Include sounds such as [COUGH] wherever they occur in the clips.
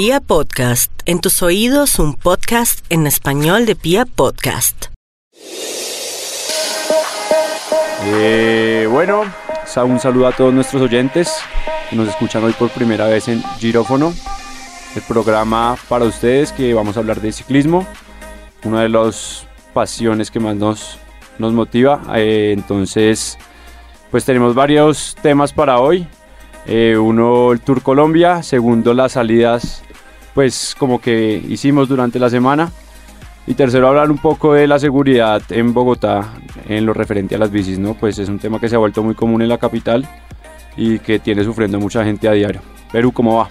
Pia Podcast, en tus oídos un podcast en español de Pia Podcast. Eh, bueno, un saludo a todos nuestros oyentes que nos escuchan hoy por primera vez en Girófono, el programa para ustedes que vamos a hablar de ciclismo, una de las pasiones que más nos, nos motiva. Eh, entonces, pues tenemos varios temas para hoy. Eh, uno, el Tour Colombia. Segundo, las salidas, pues como que hicimos durante la semana. Y tercero, hablar un poco de la seguridad en Bogotá en lo referente a las bicis, ¿no? Pues es un tema que se ha vuelto muy común en la capital y que tiene sufriendo mucha gente a diario. Perú, ¿cómo va?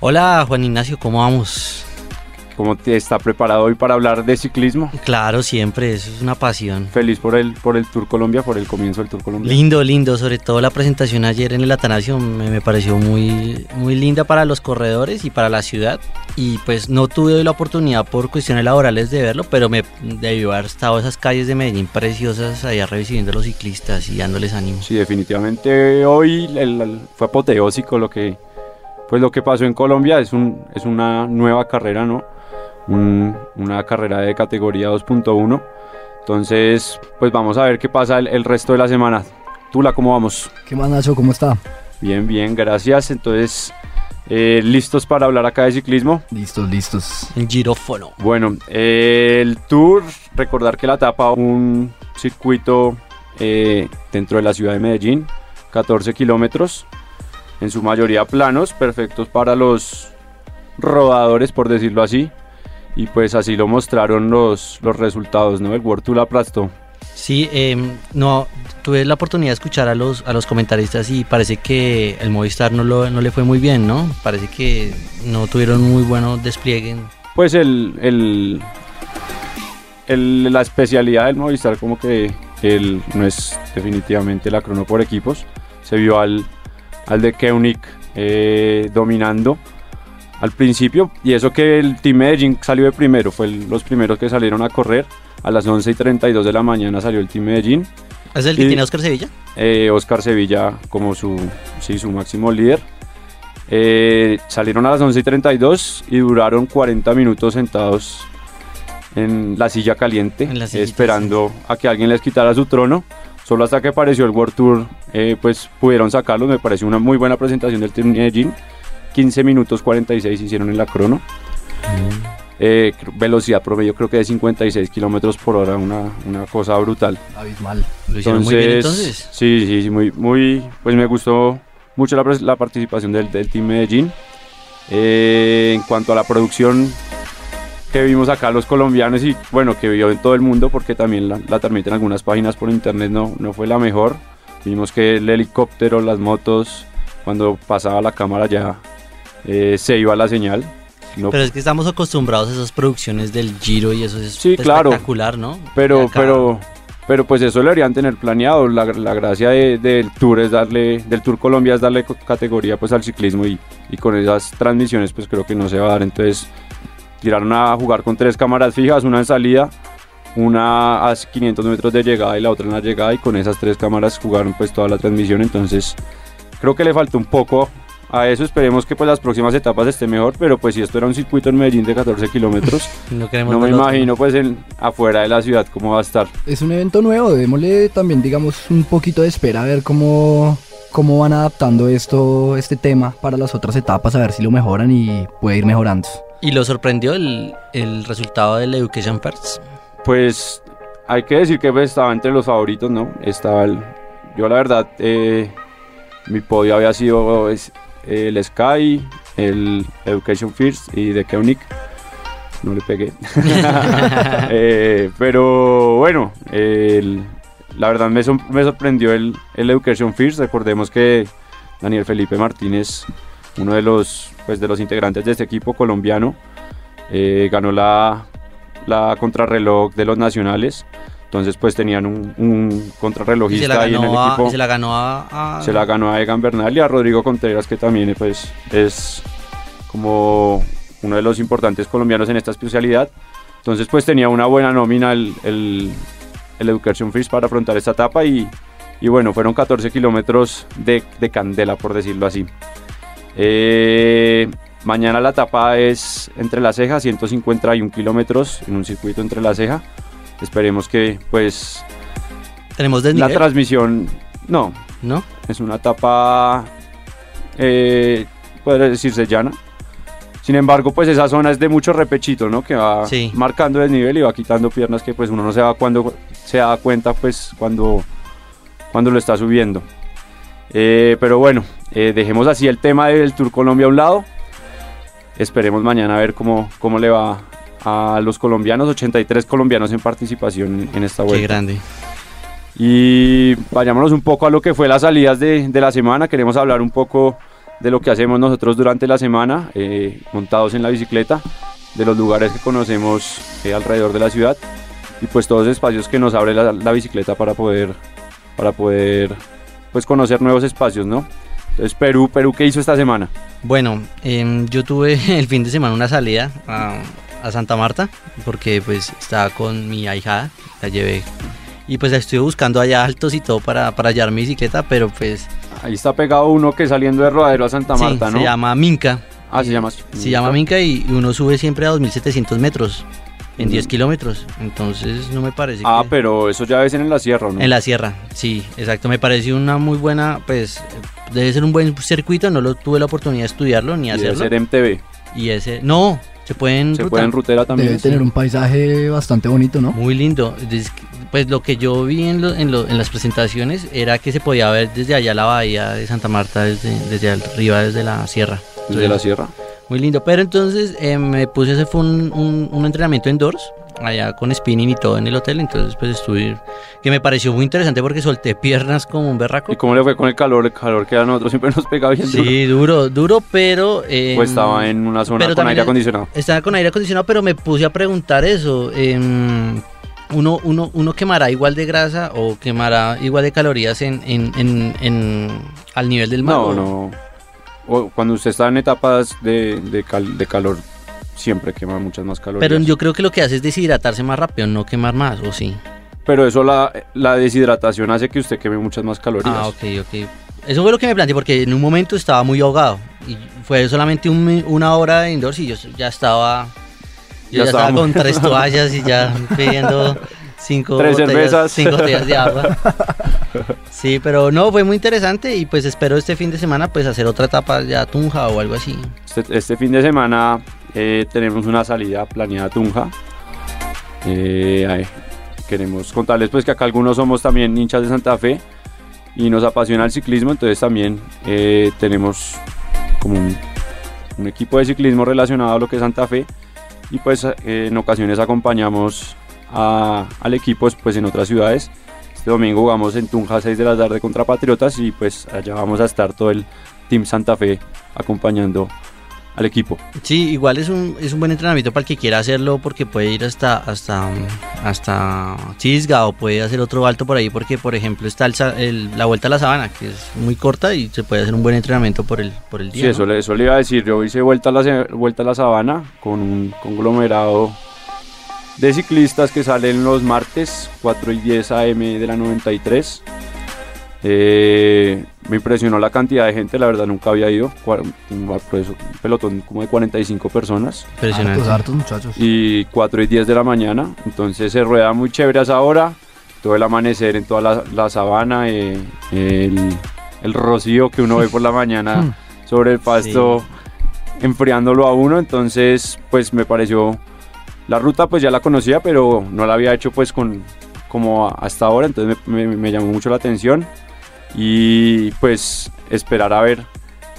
Hola Juan Ignacio, ¿cómo vamos? ¿Cómo te está preparado hoy para hablar de ciclismo? Claro, siempre, eso es una pasión. Feliz por el, por el Tour Colombia, por el comienzo del Tour Colombia. Lindo, lindo, sobre todo la presentación ayer en el Atanasio me, me pareció muy, muy linda para los corredores y para la ciudad. Y pues no tuve hoy la oportunidad por cuestiones laborales de verlo, pero me debió haber estado esas calles de Medellín preciosas allá recibiendo a los ciclistas y dándoles ánimo. Sí, definitivamente hoy el- el- fue apoteósico lo que, pues lo que pasó en Colombia. Es, un, es una nueva carrera, ¿no? Un- una carrera de categoría 2.1. Entonces, pues vamos a ver qué pasa el, el resto de la semana. Tula, ¿cómo vamos? ¿Qué más, Nacho? ¿Cómo está? Bien, bien, gracias. Entonces, eh, listos para hablar acá de ciclismo. Listos, listos. El girófono. Bueno, eh, el tour, recordar que la tapa un circuito eh, dentro de la ciudad de Medellín, 14 kilómetros, en su mayoría planos, perfectos para los rodadores, por decirlo así. Y pues así lo mostraron los, los resultados, ¿no? El World Tour aplastó. Sí, em, no, tuve la oportunidad de escuchar a los, a los comentaristas y parece que el Movistar no, lo- no le fue muy bien, ¿no? Parece que no tuvieron muy buenos despliegue. Pues el, el- el- la especialidad del Movistar como que el, no es definitivamente la crono por equipos. Se vio al, al de Koenig eh, dominando al principio y eso que el Team Medellín salió de primero, fue el- los primeros que salieron a correr. A las 11 y 32 de la mañana salió el Team Medellín. ¿Es el que Y- tiene Oscar Sevilla? Eh, Oscar Sevilla como su, sí, su máximo líder. Eh, salieron a las 11 y 32 y duraron 40 minutos sentados en la silla caliente, la esperando a que alguien les quitara su trono. Solo hasta que apareció el World Tour, eh, pues pudieron sacarlo. Me pareció una muy buena presentación del Team Medellín. 15 minutos 46 hicieron en la crono. Eh, cr- velocidad promedio creo que de 56 kilómetros por hora, una, una cosa brutal. Abismal. Lo hicieron muy bien entonces. Sí, sí, sí, muy, muy, pues me gustó mucho la, la participación del, del Team Medellín. Eh, en cuanto a la producción que vimos acá los colombianos y bueno, que vio en todo el mundo porque también la, la transmiten algunas páginas por internet, no, no fue la mejor. Vimos que el helicóptero, las motos, cuando pasaba la cámara ya eh, se iba la señal. No Pero es que estamos acostumbrados a esas producciones del Giro y eso es Sí, claro. espectacular, ¿no? Y Pero, acá- pero, pero pues eso lo deberían tener planeado. La, la gracia de- del Tour es darle, del Tour Colombia es darle categoría pues al ciclismo y, y con esas transmisiones pues creo que no se va a dar. Entonces tiraron a jugar con tres cámaras fijas, una en salida, una a 500 metros de llegada y la otra en la llegada y con esas tres cámaras jugaron pues toda la transmisión. Entonces creo que le faltó un poco a eso. Esperemos que pues las próximas etapas esté mejor, pero pues si esto era un circuito en Medellín de 14 kilómetros. [LAUGHS] no, queremos No me imagino pues en, afuera de la ciudad cómo va a estar. Es un evento nuevo, démosle también, digamos, un poquito de espera a ver cómo, cómo van adaptando esto, este tema para las otras etapas, a ver si lo mejoran y puede ir mejorando. Y lo sorprendió el, el resultado del Education First. Pues hay que decir que pues, estaba entre los favoritos, ¿no? Estaba el, yo la verdad, eh, mi podio había sido es- el Sky, el Education First y de Koenig. No le pegué. [LAUGHS] [LAUGHS] Eh, pero bueno, el- la verdad me sorprendió el, el Education First. Recordemos que Daniel Felipe Martínez, uno de los, pues, de los integrantes de este equipo colombiano, eh, ganó la, la contrarreloj de los nacionales. Entonces pues tenían un, un Y se contrarrelojista la ahí en el a, equipo. y se la ganó a, a- Se la ganó a Egan Bernal y a Rodrigo Contreras, que también pues, es como uno de los importantes colombianos en esta especialidad. Entonces pues tenía una buena nómina el, el, el Education First para afrontar esta etapa y, y bueno, fueron 14 kilómetros de, de candela, por decirlo así. Eh, Mañana la etapa es entre la ceja, 151 kilómetros en un circuito entre la ceja. Esperemos que pues Tenemos la desnivel, transmisión, no, ¿no? es una etapa, eh, podría decirse llana. Sin embargo, pues esa zona es de mucho repechito, ¿no? Que va Sí. marcando desnivel y va quitando piernas que pues uno no se da cuando se da cuenta pues cuando, cuando lo está subiendo. Eh, pero bueno, eh, dejemos así el tema del Tour Colombia a un lado. Esperemos mañana a ver cómo, cómo le va a los colombianos, 83 colombianos en participación en esta Qué vuelta. grande. Y vayámonos un poco a lo que fue las salidas de, de la semana. Queremos hablar un poco de lo que hacemos nosotros durante la semana, eh, montados en la bicicleta, de los lugares que conocemos eh, alrededor de la ciudad y pues todos los espacios que nos abre la, la bicicleta para poder, para poder pues conocer nuevos espacios, ¿no? Entonces Perú, Perú, ¿qué hizo esta semana? Bueno, em, yo tuve [LAUGHS] el fin de semana una salida a, a Santa Marta porque pues estaba con mi ahijada, la llevé y pues la estuve buscando allá altos y todo para, para hallar mi bicicleta, pero pues Ahí está pegado uno que saliendo de Rodadero a Santa sí, Marta, ¿no? se llama Minca. Ah, se llama. Se llama Minca y uno sube siempre a 2700 metros en 10 Ujú. kilómetros. Entonces no me parece Ah, que... pero eso ya ser en la sierra, ¿no? En la sierra, sí, exacto. Me pareció una muy buena, pues debe ser un buen circuito. No lo tuve la oportunidad de estudiarlo ni Y debe hacerlo. ser MTV. Y ese, no, se pueden Se ruta. puede en rutera también. Debe tener un paisaje bastante bonito, ¿no? Muy lindo. Pues lo que yo vi en, lo- en, lo- en las presentaciones era que se podía ver desde allá la bahía de Santa Marta, desde, desde arriba, desde la sierra. Desde la sierra. Muy lindo. Pero entonces eh, me puse hacer fue un, un- un entrenamiento indoors, allá con spinning y todo en el hotel. Entonces pues estuve, que me pareció muy interesante porque solté piernas como un berraco. ¿Y cómo le fue con el calor? El calor que a nosotros siempre nos pega bien. Sí, duro, duro, pero... eh, Pues estaba en una zona con aire acondicionado. Estaba con aire acondicionado, pero me puse a preguntar eso. em, uno, uno, uno quemará igual de grasa o quemará igual de calorías en, en, en, en- al nivel del mar. No, no. O cuando usted está en etapas de, de, cal- de calor, siempre quema muchas más calorías. Pero yo creo que lo que hace es deshidratarse más rápido, no quemar más, ¿o sí? Pero eso, la, la deshidratación hace que usted queme muchas más calorías. Ah, ok, ok. Eso fue lo que me planteé porque en un momento estaba muy ahogado y fue solamente un una hora de indoors y yo ya estaba, yo Ya ya, estaba con tres [LAUGHS] toallas y ya pidiendo cinco Tres botellas, cervezas. cinco botellas de agua. Sí, pero no, fue muy interesante y pues espero este fin de semana pues hacer otra etapa ya Tunja o algo así. Este, este fin de semana eh, tenemos una salida planeada a Tunja. Eh, queremos contarles pues que acá algunos somos también hinchas de Santa Fe y nos apasiona el ciclismo, entonces también eh, tenemos como un, un equipo de ciclismo relacionado a lo que es Santa Fe y pues eh, en ocasiones acompañamos a- al equipo pues en otras ciudades. Este domingo jugamos en Tunja a 6 de la tarde contra Patriotas y pues allá vamos a estar todo el Team Santa Fe acompañando al equipo. Sí, igual es un, es un buen entrenamiento para el que quiera hacerlo porque puede ir hasta hasta hasta Chisga o puede hacer otro alto por ahí porque por ejemplo está el la vuelta a la sabana que es muy corta y se puede hacer un buen entrenamiento por el por el día. Sí, ¿no? eso, le, eso le iba a decir. Yo hice vuelta a la, vuelta a la sabana con un conglomerado de ciclistas que salen los martes 4 y 10 AM de la 93. Eh, me impresionó la cantidad de gente, la verdad nunca había ido. Un pues, un pelotón como de 45 personas Impresionante. Hartos, hartos muchachos. y 4 y 10 de la mañana. Entonces se rueda muy chévere a esa hora. Todo el amanecer en toda la, la sabana, eh, el, el rocío que uno ve por la mañana [LAUGHS] sobre el pasto, enfriándolo a uno. Entonces, pues me pareció. La ruta, pues ya la conocía, pero no la había hecho, pues con como hasta ahora. Entonces me, me- me llamó mucho la atención. Y pues esperar a ver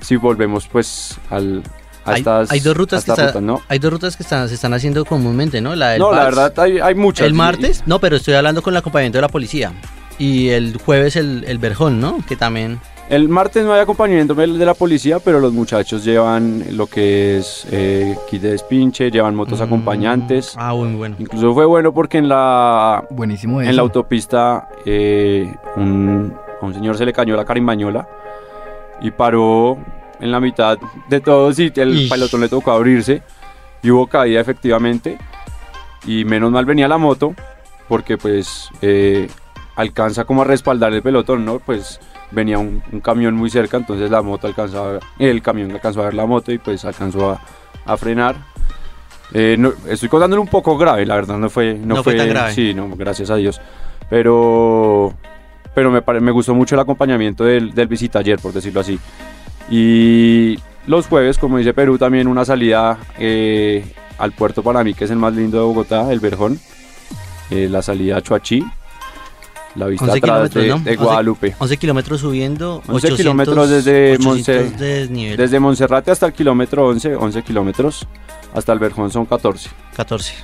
si volvemos, pues al. A Hay, estas, hay dos rutas a que está- ¿no? hay dos rutas que están, se están haciendo comúnmente, ¿no? La del No, la verdad hay, hay muchas. El y- martes, no, pero estoy hablando con el acompañamiento de la policía. Y el jueves el, el Verjón, ¿no? Que también... El martes no hay acompañamiento de la policía, pero los muchachos llevan lo que es eh, kit de despinche, llevan motos Mm, acompañantes. Ah, muy bueno. Incluso fue bueno porque en la, Buenísimo eso. en la autopista eh, un, a un señor se le cayó la carimbañola y paró en la mitad de todos y el Ish. pelotón le tocó abrirse y hubo caída efectivamente y menos mal venía la moto porque pues eh, alcanza como a respaldar el pelotón, ¿no? Pues venía un, un camión muy cerca, entonces la moto alcanzaba, el camión alcanzó a ver la moto y pues alcanzó a, a frenar. Eh, no- estoy contándolo un poco grave, la verdad, no fue, no, No fue tan grave. Sí, no, gracias a Dios. Pero, pero me, pare- me gustó mucho el acompañamiento del, del visitaller, por decirlo así. Y los jueves, como dice Perú, también una salida eh, al puerto para mí, que es el más lindo de Bogotá, el Verjón. Eh, la salida a Chuachi, la vista 11 atrás de, ¿no? de 11 Guadalupe. 11 kilómetros subiendo, 11 800, kilómetros desde 800 Monse- de Desde Monserrate hasta el kilómetro 11, 11 kilómetros, hasta el Verjón son 14. 14.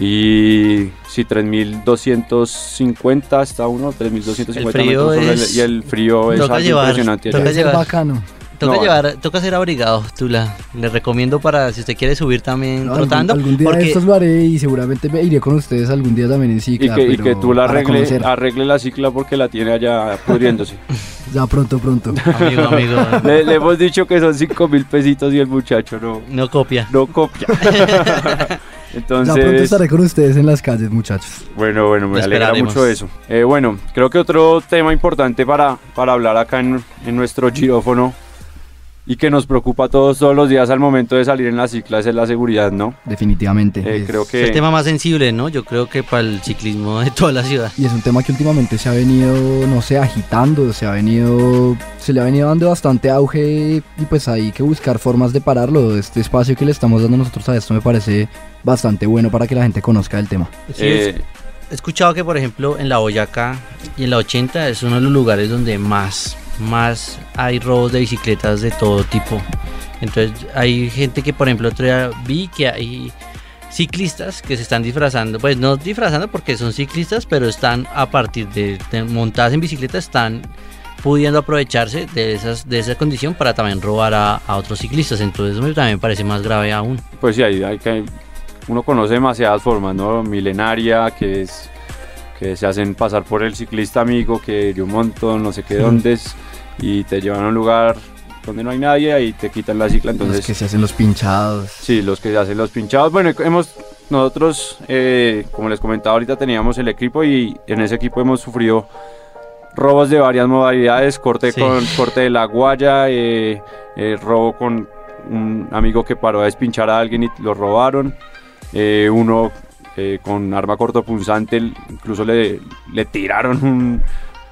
Y sí, 3250 hasta uno, 3250 El frío metros es- y el frío es algo llevar- impresionante. toca llevar. bacano. Toca No, llevar, toca ser abrigado, Tula. Le recomiendo para si usted quiere subir también No, algún, trotando. algún día de porque estos lo haré y seguramente me iré con ustedes algún día también en Y cicla. que, y que tú la arregle, arregle la cicla porque la tiene allá pudriéndose. [LAUGHS] Ya pronto, pronto. amigo, amigo, [LAUGHS] le, le hemos dicho que son 5 mil pesitos y el muchacho no, no copia. no copia. [LAUGHS] Ya pronto Entonces, estaré con ustedes en las calles, muchachos. bueno, bueno, me alegra mucho eso. Eh, bueno, creo que otro tema importante para, para hablar acá en, en nuestro girófono y que nos preocupa a todos todos los días al momento de salir en las ciclas es la seguridad, ¿no? Definitivamente. Eh, Es- creo Es que el tema más sensible, ¿no? Yo creo que para el ciclismo de toda la ciudad. Y es un tema que últimamente se ha venido, no sé, agitando, se ha venido, se le ha venido dando bastante auge y pues hay que buscar formas de pararlo. Este espacio que le estamos dando nosotros a esto me parece bastante bueno para que la gente conozca el tema. Sí, es- eh, He escuchado que, por ejemplo, en la Boyacá y en la 80 es uno de los lugares donde más, más hay robos de bicicletas de todo tipo. Entonces, hay gente que, por ejemplo, otro día vi que hay ciclistas que se están disfrazando, pues no disfrazando porque son ciclistas, pero están a partir de, de montadas en bicicleta, están pudiendo aprovecharse de, esas, de esa condición para también robar a, a otros ciclistas. Entonces, eso también parece más grave aún. pues sí, hay, hay que, uno conoce demasiadas formas, ¿no? Milenaria, que es que se hacen pasar por el ciclista amigo, que de un montón, no sé qué dónde es, y te llevan a un lugar donde no hay nadie y te quitan la cicla, entonces... Los que se hacen los pinchados. Sí, los que hacen los pinchados. Bueno, hemos nosotros, eh, como les comentaba ahorita, teníamos el equipo y en ese equipo hemos sufrido robos de varias modalidades, corte Sí. con corte de la guaya, eh, eh, robo con un amigo que paró a despinchar a alguien y lo robaron, eh, uno eh, con arma cortopunzante, incluso le, le tiraron un-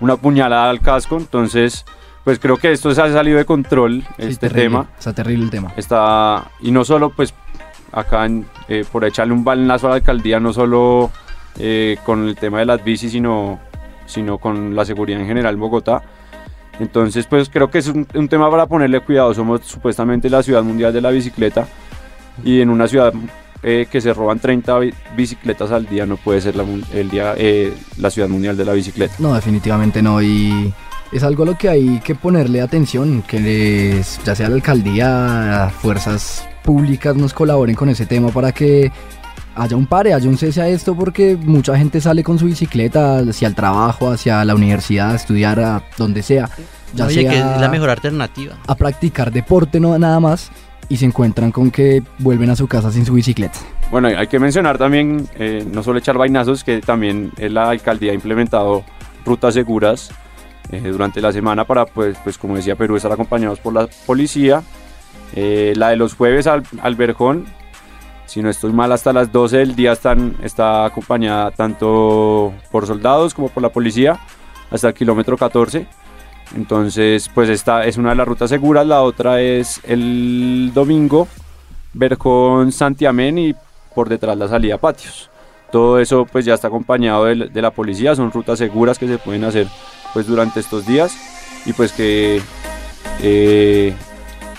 una puñalada al casco, entonces pues creo que esto se ha salido de control, Sí, este terrible, tema. Está terrible el tema. está y no solo pues acá en, eh, por echarle un balnazo a la alcaldía no solo eh, con el tema de las bicis sino sino con la seguridad en general en Bogotá. Entonces pues creo que es un, un tema para ponerle cuidado. Somos supuestamente la ciudad mundial de la bicicleta y en una ciudad eh, que se roban 30 bi- bicicletas al día no puede ser la, el día eh, la ciudad mundial de la bicicleta No, definitivamente no. Y es algo a lo que hay que ponerle atención, que les, ya sea la alcaldía, fuerzas públicas nos colaboren con ese tema para que haya un pare, haya un cese a esto, porque mucha gente sale con su bicicleta hacia el trabajo, hacia la universidad, a estudiar, a donde sea. Ya Oye, que sea es la mejor alternativa. a practicar deporte, no nada más, y se encuentran con que vuelven a su casa sin su bicicleta. Bueno, hay que mencionar también, eh, no solo echar vainazos, que también la alcaldía ha implementado rutas seguras eh, durante la semana para, pues, pues como decía Perú, estar acompañados por la policía. Eh, la de los jueves al, al Verjón, si no estoy mal, hasta las 12 del día están, está acompañada tanto por soldados como por la policía hasta el kilómetro 14. Entonces, pues esta es una de las rutas seguras. La otra es el domingo, Verjón Santiamén y por detrás la salida patios. Todo eso pues ya está acompañado de, de la policía, son rutas seguras que se pueden hacer pues durante estos días y pues que eh,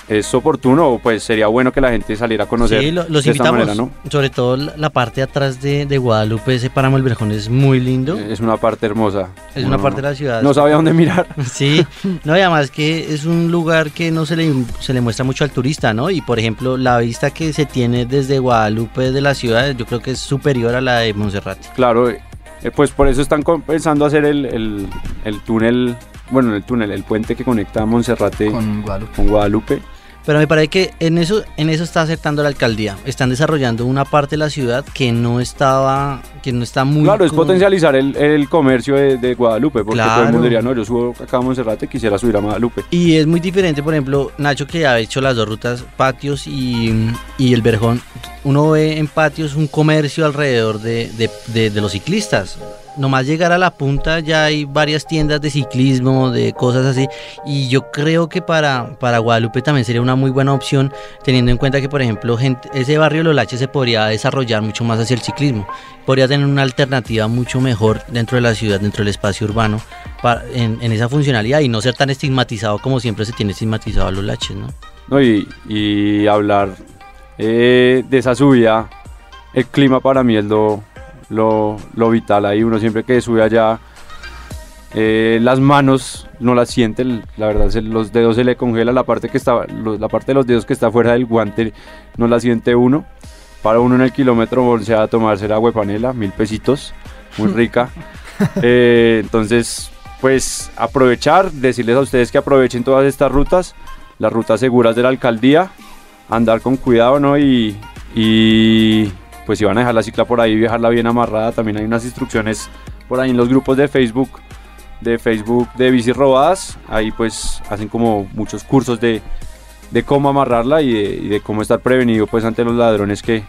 es oportuno o pues sería bueno que la gente saliera a conocer Sí, lo- los de esta invitamos. manera, ¿no? Sobre todo la, parte de atrás de, de Guadalupe, ese páramo del Verjón es muy lindo. Es una parte hermosa. es una parte de la ciudad. No sabía dónde mirar. [LAUGHS] Sí, no, y además que es un lugar que no se le, se le muestra mucho al turista, ¿no? Y por ejemplo, la vista que se tiene desde Guadalupe de la ciudad, yo creo que es superior a la de Monserrate. Claro, eh, pues por eso están pensando hacer el, el- el túnel, bueno, el túnel, el puente que conecta a Monserrate Con Guadalupe. con Guadalupe. Pero me parece que en eso, en eso está aceptando la alcaldía. Están desarrollando una parte de la ciudad que no estaba, que no está muy. Claro, es como- potencializar el, el comercio de, de Guadalupe, porque todo el Claro. mundo diría, no, yo subo acá a Monserrate, quisiera subir a Guadalupe. Y es muy diferente, por ejemplo, Nacho que ha hecho las dos rutas, patios y, y el Verjón. Uno ve en patios un comercio alrededor de, de- de- de los ciclistas. Nomás llegar a la punta ya hay varias tiendas de ciclismo, de cosas así. Y yo creo que para, para Guadalupe también sería una muy buena opción, teniendo en cuenta que, por ejemplo, ese barrio Los Laches se podría desarrollar mucho más hacia el ciclismo. Podría tener una alternativa mucho mejor dentro de la ciudad, dentro del espacio urbano, en, esa funcionalidad y no ser tan estigmatizado como siempre se tiene estigmatizado a Los Laches, ¿no? No, y, y hablar eh, de esa subida, el clima para mí es lo, lo, lo vital ahí. Uno siempre que sube allá, eh, las manos no las siente, la verdad, se- los dedos se le congela, la parte, que está, la parte de los dedos que está fuera del guante no la siente uno. Para uno en el kilómetro bolsea a tomarse la panela, mil pesitos, muy [LAUGHS] rica. Eh, entonces, pues aprovechar, decirles a ustedes que aprovechen todas estas rutas, las rutas seguras de la alcaldía, andar con cuidado, ¿no? Y, y pues si van a dejar la cicla por ahí, dejarla bien amarrada, también hay unas instrucciones por ahí en los grupos de Facebook, de Facebook de bicis robadas, ahí pues hacen como muchos cursos de, de cómo amarrarla y de, y de cómo estar prevenido pues ante los ladrones que,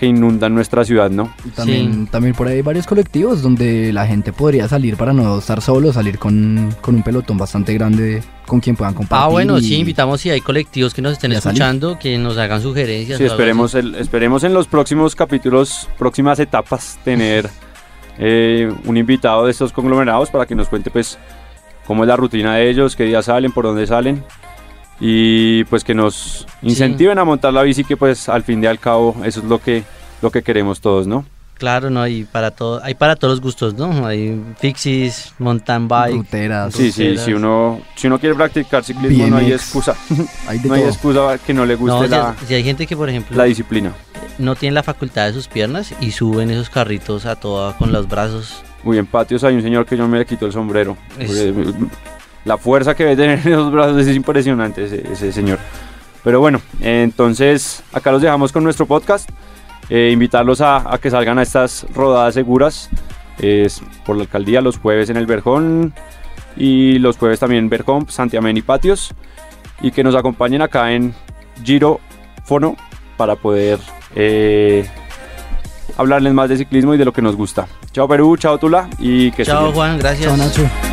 que inundan nuestra ciudad, ¿no? También, también por ahí hay varios colectivos donde la gente podría salir para no estar solo, salir con, con un pelotón bastante grande con quien puedan compartir. Ah, bueno, y- sí, invitamos si hay colectivos que nos estén escuchando, que nos hagan sugerencias. Sí, esperemos, el- esperemos en los próximos capítulos, próximas etapas, tener [LAUGHS] eh, un invitado de estos conglomerados para que nos cuente pues cómo es la rutina de ellos, qué días salen, por dónde salen y pues que nos incentiven a montar la bici que pues al fin y al cabo eso es lo que, lo que queremos todos, ¿no? Claro, no, hay para todo, hay para todos los gustos, ¿no? Hay fixies, mountain bike. ruteras, Sí, sí, Ruteras. si uno, si uno quiere practicar ciclismo no hay BMX. excusa, [LAUGHS] hay no hay todo. excusa que no le No, guste si, la, si hay gente que, por ejemplo, la disciplina. no tiene la facultad de sus piernas y suben esos carritos a toda con los brazos. Muy en patios hay un señor que yo me le quito el sombrero. Es- La fuerza que debe tener en esos brazos es impresionante ese, ese señor. Pero bueno, entonces acá los dejamos con nuestro podcast. Eh, invitarlos a, a que salgan a estas rodadas seguras. Es por la alcaldía los jueves en el Verjón y los jueves también en Verjón, Santiamén y Patios. Y que nos acompañen acá en Giro Fono para poder eh, hablarles más de ciclismo y de lo que nos gusta. Chao Perú, chao Tula y que Chao. Juan, gracias. Chao, Nacho.